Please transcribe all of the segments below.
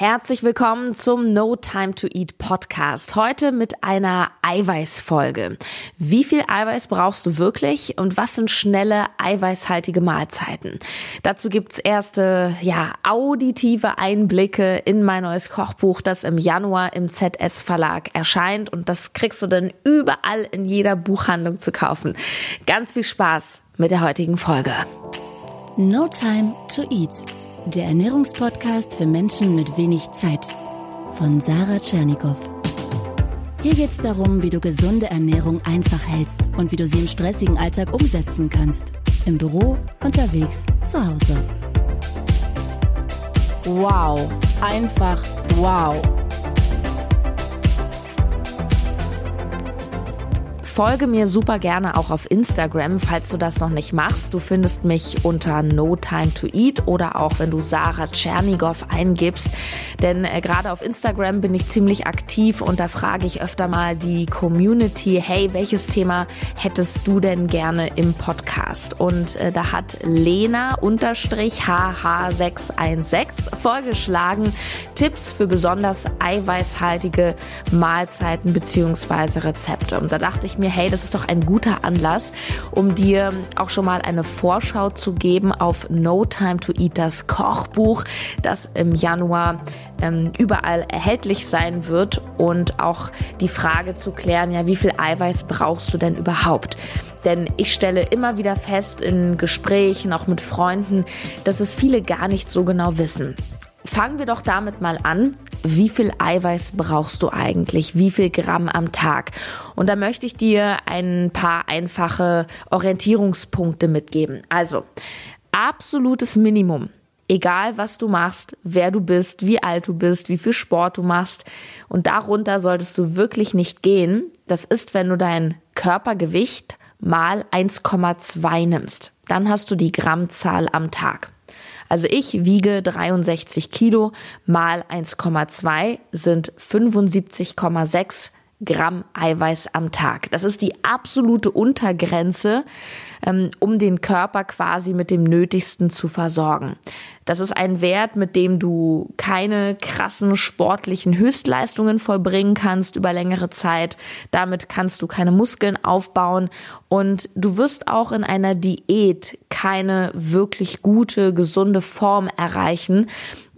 Herzlich willkommen zum No Time to Eat Podcast. Heute mit einer Eiweißfolge. Wie viel Eiweiß brauchst du wirklich und was sind schnelle eiweißhaltige Mahlzeiten? Dazu gibt's erste, ja, auditive Einblicke in mein neues Kochbuch, das im Januar im ZS Verlag erscheint und das kriegst du dann überall in jeder Buchhandlung zu kaufen. Ganz viel Spaß mit der heutigen Folge. No Time to Eat der Ernährungspodcast für Menschen mit wenig Zeit von Sarah Tschernikow. Hier geht es darum, wie du gesunde Ernährung einfach hältst und wie du sie im stressigen Alltag umsetzen kannst. Im Büro, unterwegs, zu Hause. Wow, einfach wow. Folge mir super gerne auch auf Instagram, falls du das noch nicht machst. Du findest mich unter No Time to Eat oder auch wenn du Sarah Tschernigow eingibst. Denn äh, gerade auf Instagram bin ich ziemlich aktiv und da frage ich öfter mal die Community, hey, welches Thema hättest du denn gerne im Podcast? Und äh, da hat Lena unterstrich HH616 vorgeschlagen, Tipps für besonders eiweißhaltige Mahlzeiten beziehungsweise Rezepte. Und da dachte ich mir, hey, das ist doch ein guter Anlass, um dir auch schon mal eine Vorschau zu geben auf No Time to Eat, das Kochbuch, das im Januar ähm, überall erhältlich sein wird und auch die Frage zu klären, ja, wie viel Eiweiß brauchst du denn überhaupt? Denn ich stelle immer wieder fest in Gesprächen, auch mit Freunden, dass es viele gar nicht so genau wissen. Fangen wir doch damit mal an. Wie viel Eiweiß brauchst du eigentlich? Wie viel Gramm am Tag? Und da möchte ich dir ein paar einfache Orientierungspunkte mitgeben. Also, absolutes Minimum. Egal was du machst, wer du bist, wie alt du bist, wie viel Sport du machst. Und darunter solltest du wirklich nicht gehen. Das ist, wenn du dein Körpergewicht mal 1,2 nimmst. Dann hast du die Grammzahl am Tag. Also ich wiege 63 Kilo mal 1,2 sind 75,6 Gramm Eiweiß am Tag. Das ist die absolute Untergrenze, ähm, um den Körper quasi mit dem Nötigsten zu versorgen. Das ist ein Wert, mit dem du keine krassen sportlichen Höchstleistungen vollbringen kannst über längere Zeit. Damit kannst du keine Muskeln aufbauen und du wirst auch in einer Diät keine wirklich gute, gesunde Form erreichen,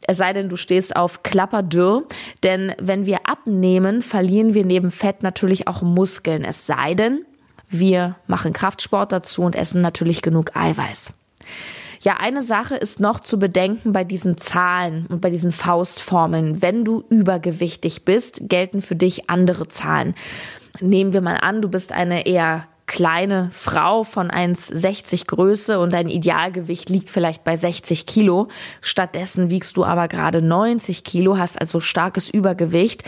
es sei denn, du stehst auf Klapperdürr. Denn wenn wir abnehmen, verlieren wir neben Fett natürlich auch Muskeln. Es sei denn, wir machen Kraftsport dazu und essen natürlich genug Eiweiß. Ja, eine Sache ist noch zu bedenken bei diesen Zahlen und bei diesen Faustformeln. Wenn du übergewichtig bist, gelten für dich andere Zahlen. Nehmen wir mal an, du bist eine eher kleine Frau von 1,60 Größe und dein Idealgewicht liegt vielleicht bei 60 Kilo. Stattdessen wiegst du aber gerade 90 Kilo, hast also starkes Übergewicht.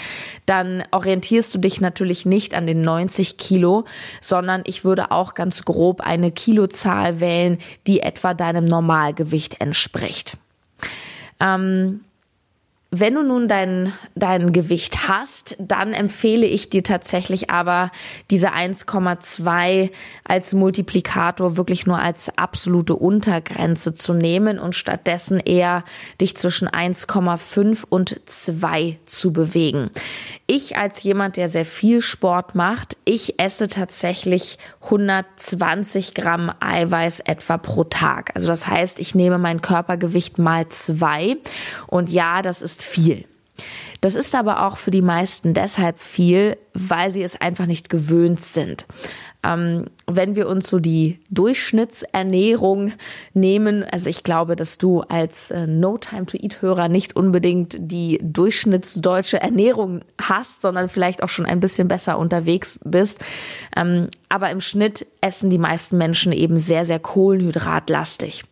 Dann orientierst du dich natürlich nicht an den 90 Kilo, sondern ich würde auch ganz grob eine Kilozahl wählen, die etwa deinem Normalgewicht entspricht. Ähm, wenn du nun dein, dein Gewicht hast, dann empfehle ich dir tatsächlich aber diese 1,2 als Multiplikator wirklich nur als absolute Untergrenze zu nehmen und stattdessen eher dich zwischen 1,5 und 2 zu bewegen. Ich als jemand, der sehr viel Sport macht, ich esse tatsächlich 120 Gramm Eiweiß etwa pro Tag. Also das heißt, ich nehme mein Körpergewicht mal zwei und ja, das ist viel. Das ist aber auch für die meisten deshalb viel, weil sie es einfach nicht gewöhnt sind. Ähm, wenn wir uns so die Durchschnittsernährung nehmen, also ich glaube, dass du als äh, No Time to Eat Hörer nicht unbedingt die durchschnittsdeutsche Ernährung hast, sondern vielleicht auch schon ein bisschen besser unterwegs bist. Ähm, aber im Schnitt essen die meisten Menschen eben sehr, sehr kohlenhydratlastig.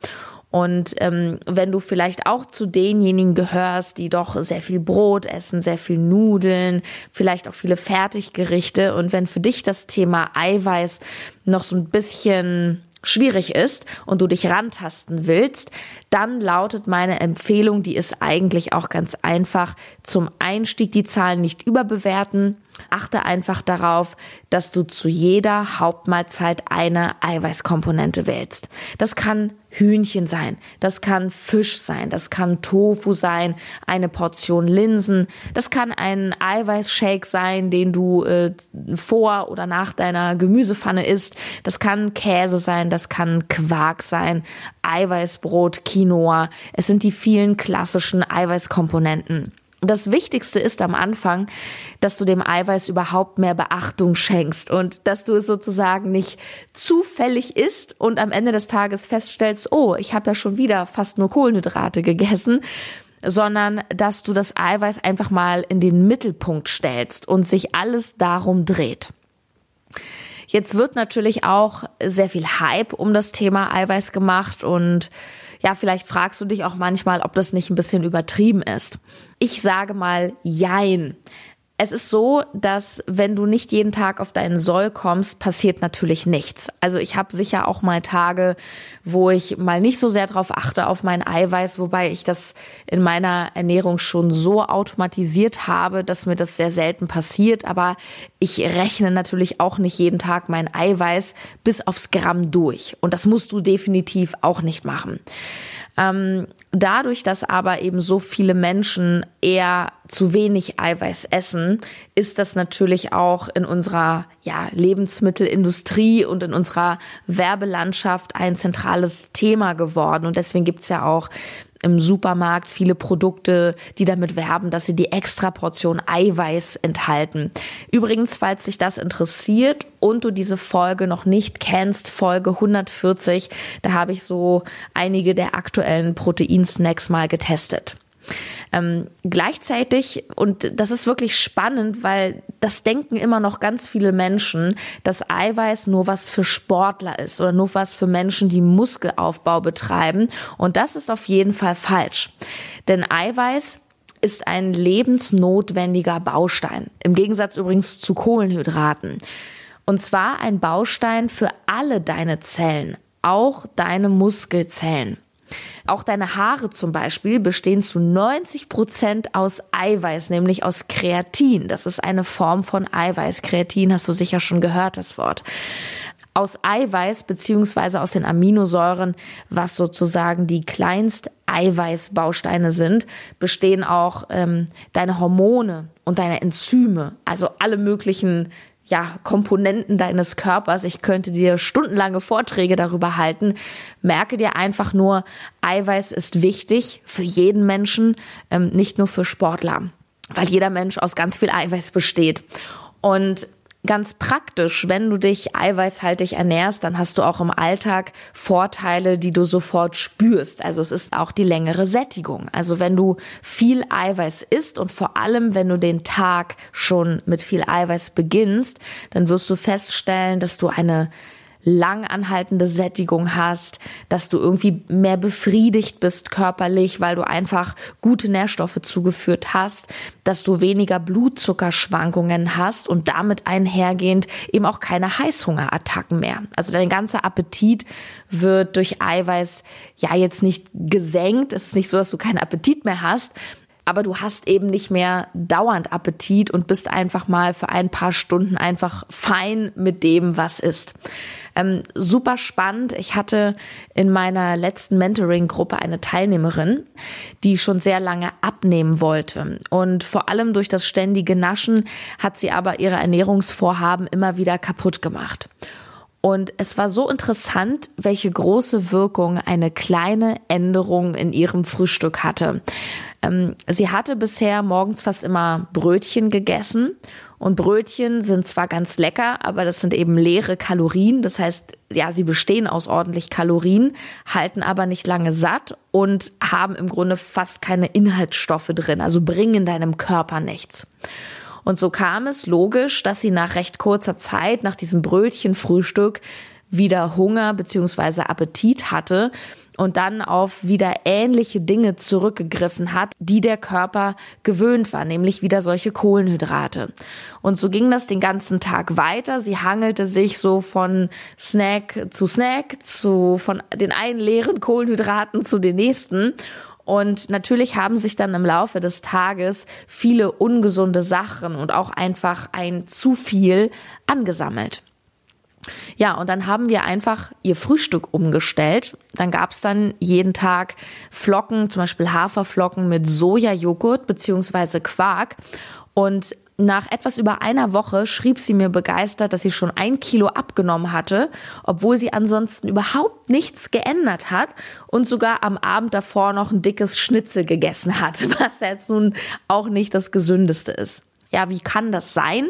Und ähm, wenn du vielleicht auch zu denjenigen gehörst, die doch sehr viel Brot essen, sehr viel Nudeln, vielleicht auch viele Fertiggerichte und wenn für dich das Thema Eiweiß noch so ein bisschen schwierig ist und du dich rantasten willst, dann lautet meine Empfehlung, die ist eigentlich auch ganz einfach, zum Einstieg die Zahlen nicht überbewerten. Achte einfach darauf, dass du zu jeder Hauptmahlzeit eine Eiweißkomponente wählst. Das kann Hühnchen sein, das kann Fisch sein, das kann Tofu sein, eine Portion Linsen, das kann ein Eiweißshake sein, den du äh, vor oder nach deiner Gemüsepfanne isst, das kann Käse sein, das kann Quark sein, Eiweißbrot, Quinoa. Es sind die vielen klassischen Eiweißkomponenten. Das Wichtigste ist am Anfang, dass du dem Eiweiß überhaupt mehr Beachtung schenkst und dass du es sozusagen nicht zufällig isst und am Ende des Tages feststellst, oh, ich habe ja schon wieder fast nur Kohlenhydrate gegessen, sondern dass du das Eiweiß einfach mal in den Mittelpunkt stellst und sich alles darum dreht. Jetzt wird natürlich auch sehr viel Hype um das Thema Eiweiß gemacht und ja, vielleicht fragst du dich auch manchmal, ob das nicht ein bisschen übertrieben ist. Ich sage mal Jein. Es ist so, dass wenn du nicht jeden Tag auf deinen Soll kommst, passiert natürlich nichts. Also ich habe sicher auch mal Tage, wo ich mal nicht so sehr darauf achte auf mein Eiweiß, wobei ich das in meiner Ernährung schon so automatisiert habe, dass mir das sehr selten passiert. Aber ich rechne natürlich auch nicht jeden Tag mein Eiweiß bis aufs Gramm durch. Und das musst du definitiv auch nicht machen. Ähm, dadurch, dass aber eben so viele Menschen eher zu wenig Eiweiß essen, ist das natürlich auch in unserer ja, Lebensmittelindustrie und in unserer Werbelandschaft ein zentrales Thema geworden. Und deswegen gibt's ja auch im Supermarkt viele Produkte, die damit werben, dass sie die extra Portion Eiweiß enthalten. Übrigens, falls dich das interessiert und du diese Folge noch nicht kennst, Folge 140, da habe ich so einige der aktuellen Proteinsnacks mal getestet. Ähm, gleichzeitig, und das ist wirklich spannend, weil das denken immer noch ganz viele Menschen, dass Eiweiß nur was für Sportler ist oder nur was für Menschen, die Muskelaufbau betreiben. Und das ist auf jeden Fall falsch. Denn Eiweiß ist ein lebensnotwendiger Baustein. Im Gegensatz übrigens zu Kohlenhydraten. Und zwar ein Baustein für alle deine Zellen, auch deine Muskelzellen. Auch deine Haare zum Beispiel bestehen zu 90 Prozent aus Eiweiß, nämlich aus Kreatin. Das ist eine Form von Eiweiß. Kreatin hast du sicher schon gehört, das Wort aus Eiweiß beziehungsweise aus den Aminosäuren, was sozusagen die kleinst Eiweißbausteine sind, bestehen auch ähm, deine Hormone und deine Enzyme, also alle möglichen ja, Komponenten deines Körpers. Ich könnte dir stundenlange Vorträge darüber halten. Merke dir einfach nur, Eiweiß ist wichtig für jeden Menschen, ähm, nicht nur für Sportler, weil jeder Mensch aus ganz viel Eiweiß besteht. Und ganz praktisch, wenn du dich eiweißhaltig ernährst, dann hast du auch im Alltag Vorteile, die du sofort spürst. Also es ist auch die längere Sättigung. Also wenn du viel Eiweiß isst und vor allem, wenn du den Tag schon mit viel Eiweiß beginnst, dann wirst du feststellen, dass du eine lang anhaltende Sättigung hast, dass du irgendwie mehr befriedigt bist körperlich, weil du einfach gute Nährstoffe zugeführt hast, dass du weniger Blutzuckerschwankungen hast und damit einhergehend eben auch keine Heißhungerattacken mehr. Also dein ganzer Appetit wird durch Eiweiß ja jetzt nicht gesenkt. Es ist nicht so, dass du keinen Appetit mehr hast, aber du hast eben nicht mehr dauernd Appetit und bist einfach mal für ein paar Stunden einfach fein mit dem, was ist. Ähm, super spannend. Ich hatte in meiner letzten Mentoring-Gruppe eine Teilnehmerin, die schon sehr lange abnehmen wollte. Und vor allem durch das ständige Naschen hat sie aber ihre Ernährungsvorhaben immer wieder kaputt gemacht. Und es war so interessant, welche große Wirkung eine kleine Änderung in ihrem Frühstück hatte. Ähm, sie hatte bisher morgens fast immer Brötchen gegessen. Und Brötchen sind zwar ganz lecker, aber das sind eben leere Kalorien. Das heißt, ja, sie bestehen aus ordentlich Kalorien, halten aber nicht lange satt und haben im Grunde fast keine Inhaltsstoffe drin, also bringen deinem Körper nichts. Und so kam es logisch, dass sie nach recht kurzer Zeit, nach diesem Brötchenfrühstück, wieder Hunger beziehungsweise Appetit hatte und dann auf wieder ähnliche Dinge zurückgegriffen hat, die der Körper gewöhnt war, nämlich wieder solche Kohlenhydrate. Und so ging das den ganzen Tag weiter. Sie hangelte sich so von Snack zu Snack, zu von den einen leeren Kohlenhydraten zu den nächsten. Und natürlich haben sich dann im Laufe des Tages viele ungesunde Sachen und auch einfach ein zu viel angesammelt. Ja, und dann haben wir einfach ihr Frühstück umgestellt. Dann gab's dann jeden Tag Flocken, zum Beispiel Haferflocken mit Sojajoghurt beziehungsweise Quark. Und nach etwas über einer Woche schrieb sie mir begeistert, dass sie schon ein Kilo abgenommen hatte, obwohl sie ansonsten überhaupt nichts geändert hat und sogar am Abend davor noch ein dickes Schnitzel gegessen hat, was jetzt nun auch nicht das gesündeste ist. Ja, wie kann das sein?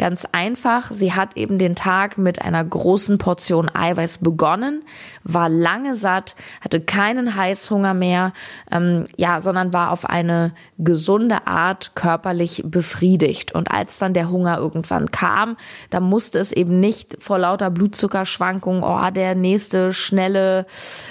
Ganz einfach, sie hat eben den Tag mit einer großen Portion Eiweiß begonnen, war lange satt, hatte keinen Heißhunger mehr, ähm, ja, sondern war auf eine gesunde Art körperlich befriedigt. Und als dann der Hunger irgendwann kam, da musste es eben nicht vor lauter Blutzuckerschwankungen, oh, der nächste schnelle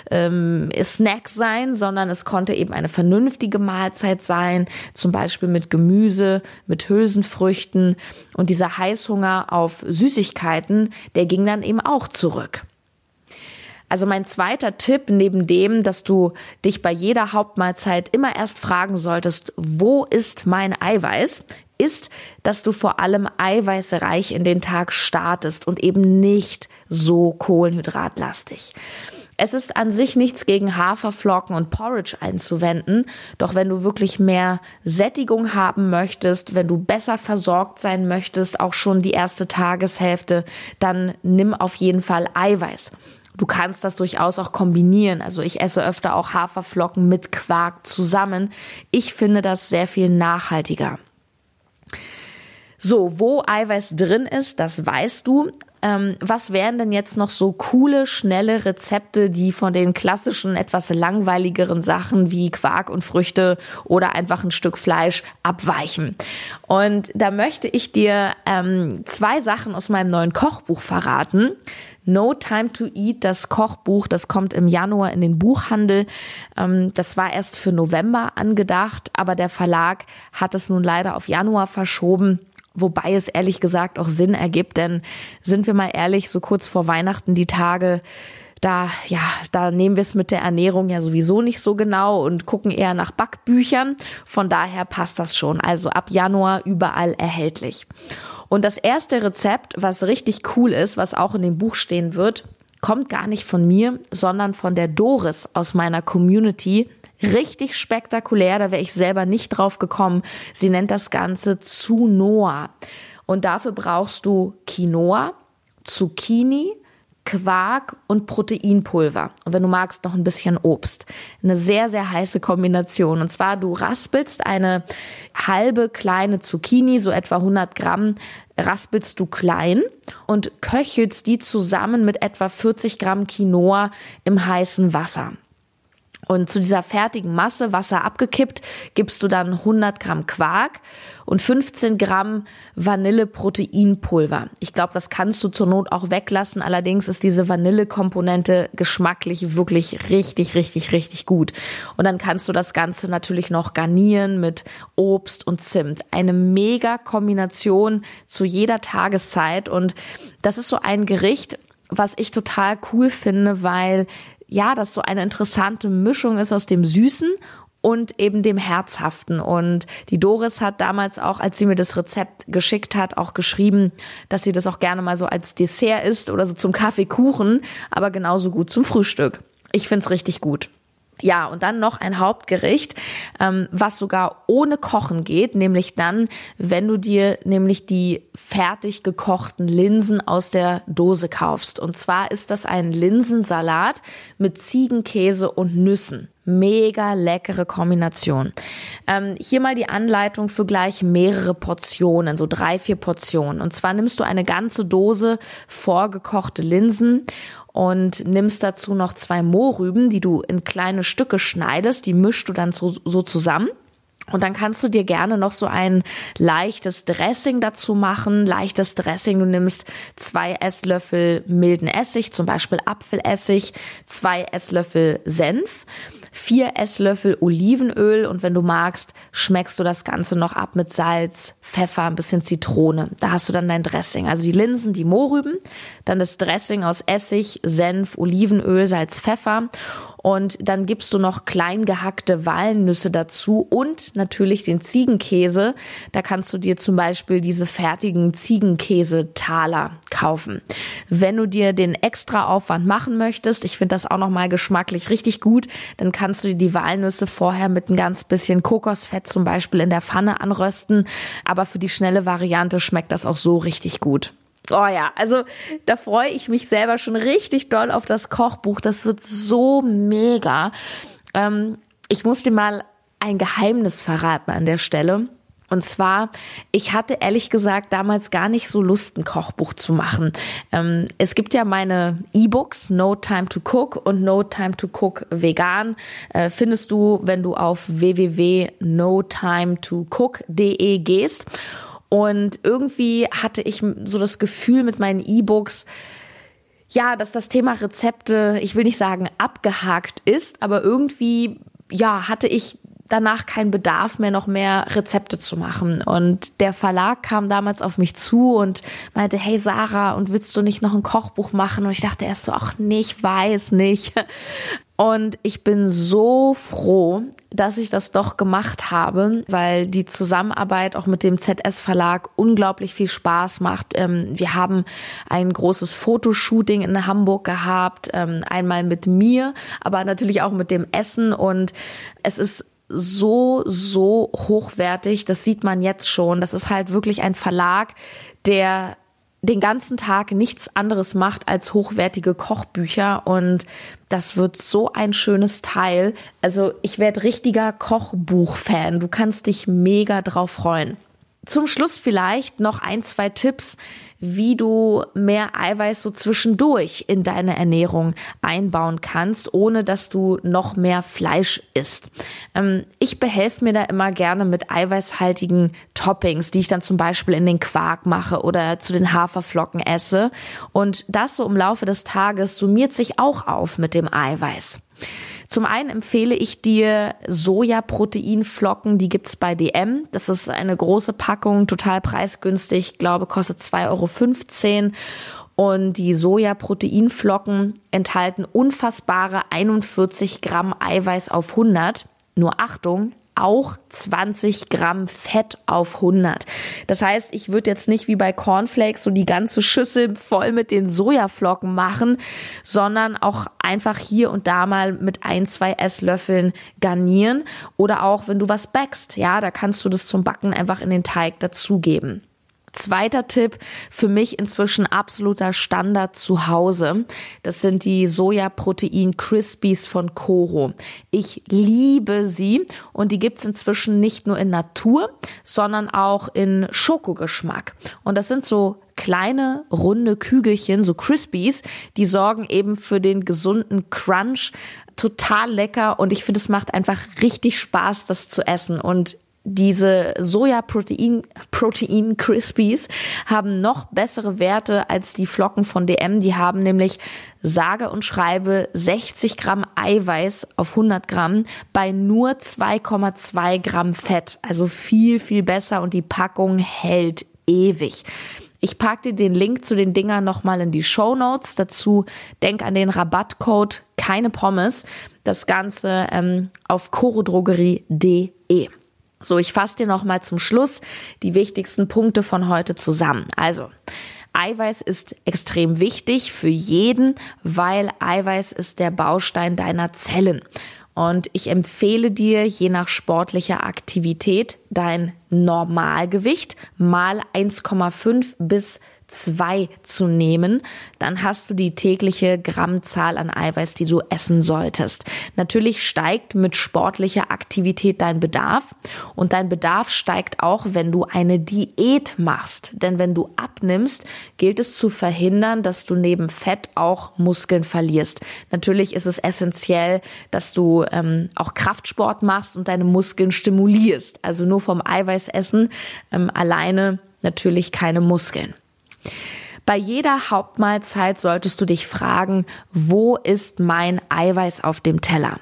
ähm, Snack sein, sondern es konnte eben eine vernünftige Mahlzeit sein, zum Beispiel mit Gemüse, mit Hülsenfrüchten. Und dieser Heißhunger auf Süßigkeiten, der ging dann eben auch zurück. Also mein zweiter Tipp neben dem, dass du dich bei jeder Hauptmahlzeit immer erst fragen solltest, wo ist mein Eiweiß, ist, dass du vor allem eiweißreich in den Tag startest und eben nicht so kohlenhydratlastig. Es ist an sich nichts gegen Haferflocken und Porridge einzuwenden, doch wenn du wirklich mehr Sättigung haben möchtest, wenn du besser versorgt sein möchtest, auch schon die erste Tageshälfte, dann nimm auf jeden Fall Eiweiß. Du kannst das durchaus auch kombinieren. Also ich esse öfter auch Haferflocken mit Quark zusammen. Ich finde das sehr viel nachhaltiger. So, wo Eiweiß drin ist, das weißt du. Ähm, was wären denn jetzt noch so coole, schnelle Rezepte, die von den klassischen, etwas langweiligeren Sachen wie Quark und Früchte oder einfach ein Stück Fleisch abweichen? Und da möchte ich dir ähm, zwei Sachen aus meinem neuen Kochbuch verraten. No Time to Eat, das Kochbuch, das kommt im Januar in den Buchhandel. Ähm, das war erst für November angedacht, aber der Verlag hat es nun leider auf Januar verschoben. Wobei es ehrlich gesagt auch Sinn ergibt, denn sind wir mal ehrlich, so kurz vor Weihnachten die Tage, da, ja, da nehmen wir es mit der Ernährung ja sowieso nicht so genau und gucken eher nach Backbüchern. Von daher passt das schon. Also ab Januar überall erhältlich. Und das erste Rezept, was richtig cool ist, was auch in dem Buch stehen wird, kommt gar nicht von mir, sondern von der Doris aus meiner Community. Richtig spektakulär, da wäre ich selber nicht drauf gekommen. Sie nennt das Ganze Zunoa. Und dafür brauchst du Quinoa, Zucchini, Quark und Proteinpulver. Und wenn du magst, noch ein bisschen Obst. Eine sehr, sehr heiße Kombination. Und zwar, du raspelst eine halbe kleine Zucchini, so etwa 100 Gramm, raspelst du klein und köchelst die zusammen mit etwa 40 Gramm Quinoa im heißen Wasser. Und zu dieser fertigen Masse, Wasser abgekippt, gibst du dann 100 Gramm Quark und 15 Gramm Vanilleproteinpulver. Ich glaube, das kannst du zur Not auch weglassen. Allerdings ist diese Vanillekomponente geschmacklich wirklich richtig, richtig, richtig gut. Und dann kannst du das Ganze natürlich noch garnieren mit Obst und Zimt. Eine mega Kombination zu jeder Tageszeit. Und das ist so ein Gericht, was ich total cool finde, weil ja, das so eine interessante Mischung ist aus dem Süßen und eben dem Herzhaften. Und die Doris hat damals auch, als sie mir das Rezept geschickt hat, auch geschrieben, dass sie das auch gerne mal so als Dessert isst oder so zum Kaffeekuchen, aber genauso gut zum Frühstück. Ich find's richtig gut. Ja, und dann noch ein Hauptgericht, ähm, was sogar ohne Kochen geht, nämlich dann, wenn du dir nämlich die fertig gekochten Linsen aus der Dose kaufst. Und zwar ist das ein Linsensalat mit Ziegenkäse und Nüssen. Mega leckere Kombination. Ähm, hier mal die Anleitung für gleich mehrere Portionen, so drei, vier Portionen. Und zwar nimmst du eine ganze Dose vorgekochte Linsen und nimmst dazu noch zwei Mohrrüben, die du in kleine Stücke schneidest. Die mischst du dann so, so zusammen. Und dann kannst du dir gerne noch so ein leichtes Dressing dazu machen. Leichtes Dressing, du nimmst zwei Esslöffel milden Essig, zum Beispiel Apfelessig, zwei Esslöffel Senf vier Esslöffel Olivenöl und wenn du magst, schmeckst du das Ganze noch ab mit Salz, Pfeffer, ein bisschen Zitrone. Da hast du dann dein Dressing. Also die Linsen, die Mohrrüben, dann das Dressing aus Essig, Senf, Olivenöl, Salz, Pfeffer Und dann gibst du noch klein gehackte Walnüsse dazu und natürlich den Ziegenkäse. Da kannst du dir zum Beispiel diese fertigen Ziegenkäsetaler kaufen. Wenn du dir den extra Aufwand machen möchtest, ich finde das auch nochmal geschmacklich richtig gut, dann kannst du dir die Walnüsse vorher mit ein ganz bisschen Kokosfett zum Beispiel in der Pfanne anrösten. Aber für die schnelle Variante schmeckt das auch so richtig gut. Oh ja, also da freue ich mich selber schon richtig doll auf das Kochbuch. Das wird so mega. Ähm, ich muss dir mal ein Geheimnis verraten an der Stelle. Und zwar, ich hatte ehrlich gesagt damals gar nicht so Lust, ein Kochbuch zu machen. Ähm, es gibt ja meine E-Books, No Time to Cook und No Time to Cook Vegan. Äh, findest du, wenn du auf www.notimetocook.de gehst. Und irgendwie hatte ich so das Gefühl mit meinen E-Books, ja, dass das Thema Rezepte, ich will nicht sagen abgehakt ist, aber irgendwie, ja, hatte ich danach keinen Bedarf mehr, noch mehr Rezepte zu machen. Und der Verlag kam damals auf mich zu und meinte, hey Sarah, und willst du nicht noch ein Kochbuch machen? Und ich dachte erst so, ach nee, ich weiß nicht. Und ich bin so froh, dass ich das doch gemacht habe, weil die Zusammenarbeit auch mit dem ZS Verlag unglaublich viel Spaß macht. Ähm, wir haben ein großes Fotoshooting in Hamburg gehabt, ähm, einmal mit mir, aber natürlich auch mit dem Essen und es ist so, so hochwertig. Das sieht man jetzt schon. Das ist halt wirklich ein Verlag, der den ganzen Tag nichts anderes macht als hochwertige Kochbücher und das wird so ein schönes Teil. Also ich werde richtiger Kochbuch-Fan. Du kannst dich mega drauf freuen. Zum Schluss vielleicht noch ein, zwei Tipps, wie du mehr Eiweiß so zwischendurch in deine Ernährung einbauen kannst, ohne dass du noch mehr Fleisch isst. Ähm, ich behelfe mir da immer gerne mit eiweißhaltigen Toppings, die ich dann zum Beispiel in den Quark mache oder zu den Haferflocken esse. Und das so im Laufe des Tages summiert sich auch auf mit dem Eiweiß. Zum einen empfehle ich dir Sojaproteinflocken, die gibt's bei DM. Das ist eine große Packung, total preisgünstig, ich glaube kostet 2,15 Euro. Und die Sojaproteinflocken enthalten unfassbare 41 Gramm Eiweiß auf 100. Nur Achtung, auch 20 Gramm Fett auf 100. Das heißt, ich würde jetzt nicht wie bei Cornflakes so die ganze Schüssel voll mit den Sojaflocken machen, sondern auch einfach hier und da mal mit ein, zwei Esslöffeln garnieren oder auch wenn du was backst, ja, da kannst du das zum Backen einfach in den Teig dazugeben. Zweiter Tipp, für mich inzwischen absoluter Standard zu Hause. Das sind die Sojaprotein Crispies von Koro. Ich liebe sie und die gibt's inzwischen nicht nur in Natur, sondern auch in Schokogeschmack. Und das sind so kleine runde Kügelchen, so Crispies, die sorgen eben für den gesunden Crunch. Total lecker und ich finde, es macht einfach richtig Spaß, das zu essen. Und diese Sojaprotein Protein Crispies haben noch bessere Werte als die Flocken von DM. Die haben nämlich sage und schreibe 60 Gramm Eiweiß auf 100 Gramm bei nur 2,2 Gramm Fett. Also viel, viel besser und die Packung hält ewig. Ich packe dir den Link zu den Dingern nochmal in die Show Notes. Dazu denk an den Rabattcode keine Pommes. Das Ganze ähm, auf chorodrogerie.de. So, ich fasse dir noch mal zum Schluss die wichtigsten Punkte von heute zusammen. Also, Eiweiß ist extrem wichtig für jeden, weil Eiweiß ist der Baustein deiner Zellen. Und ich empfehle dir, je nach sportlicher Aktivität, dein Normalgewicht mal 1,5 bis 2 zu nehmen, dann hast du die tägliche Grammzahl an Eiweiß, die du essen solltest. Natürlich steigt mit sportlicher Aktivität dein Bedarf und dein Bedarf steigt auch, wenn du eine Diät machst. Denn wenn du abnimmst, gilt es zu verhindern, dass du neben Fett auch Muskeln verlierst. Natürlich ist es essentiell, dass du ähm, auch Kraftsport machst und deine Muskeln stimulierst. Also nur vom Eiweißessen ähm, alleine natürlich keine Muskeln. Bei jeder Hauptmahlzeit solltest du dich fragen, wo ist mein Eiweiß auf dem Teller?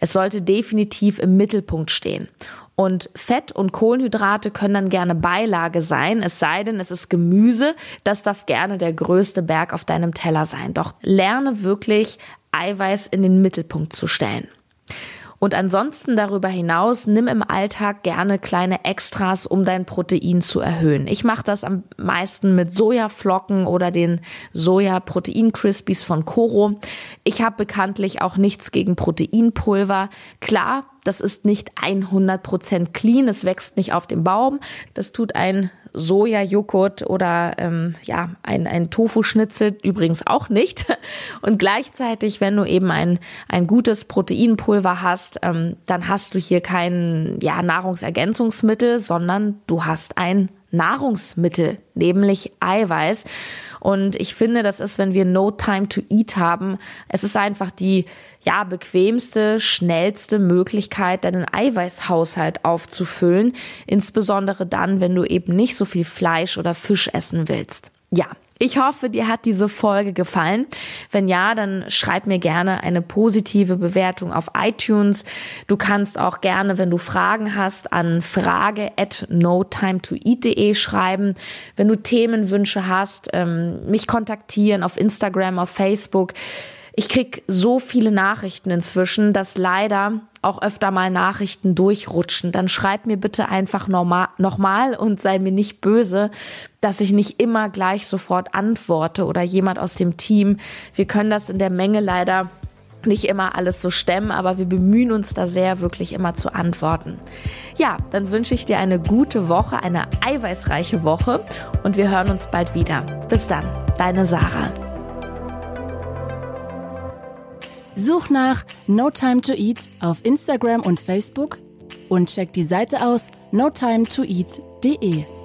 Es sollte definitiv im Mittelpunkt stehen. Und Fett und Kohlenhydrate können dann gerne Beilage sein, es sei denn, es ist Gemüse. Das darf gerne der größte Berg auf deinem Teller sein. Doch lerne wirklich Eiweiß in den Mittelpunkt zu stellen. Und ansonsten darüber hinaus nimm im Alltag gerne kleine Extras, um dein Protein zu erhöhen. Ich mache das am meisten mit Sojaflocken oder den Soja-Protein-Crispies von Coro. Ich habe bekanntlich auch nichts gegen Proteinpulver. Klar, das ist nicht 100% clean, es wächst nicht auf dem Baum. Das tut ein Sojajoghurt oder ähm, ja ein, ein Tofu-Schnitzel übrigens auch nicht. Und gleichzeitig, wenn du eben ein, ein gutes Proteinpulver hast, ähm, dann hast du hier kein ja, Nahrungsergänzungsmittel, sondern du hast ein Nahrungsmittel, nämlich Eiweiß. Und ich finde, das ist, wenn wir No Time to Eat haben, es ist einfach die ja, bequemste, schnellste Möglichkeit, deinen Eiweißhaushalt aufzufüllen. Insbesondere dann, wenn du eben nicht so viel Fleisch oder Fisch essen willst. Ja, ich hoffe, dir hat diese Folge gefallen. Wenn ja, dann schreib mir gerne eine positive Bewertung auf iTunes. Du kannst auch gerne, wenn du Fragen hast, an frage at notimetoeat.de schreiben. Wenn du Themenwünsche hast, ähm, mich kontaktieren auf Instagram, auf Facebook. Ich krieg so viele Nachrichten inzwischen, dass leider auch öfter mal Nachrichten durchrutschen. Dann schreib mir bitte einfach nochmal und sei mir nicht böse, dass ich nicht immer gleich sofort antworte oder jemand aus dem Team. Wir können das in der Menge leider nicht immer alles so stemmen, aber wir bemühen uns da sehr, wirklich immer zu antworten. Ja, dann wünsche ich dir eine gute Woche, eine eiweißreiche Woche und wir hören uns bald wieder. Bis dann, deine Sarah. Such nach No Time to Eat auf Instagram und Facebook und check die Seite aus notimetoeat.de.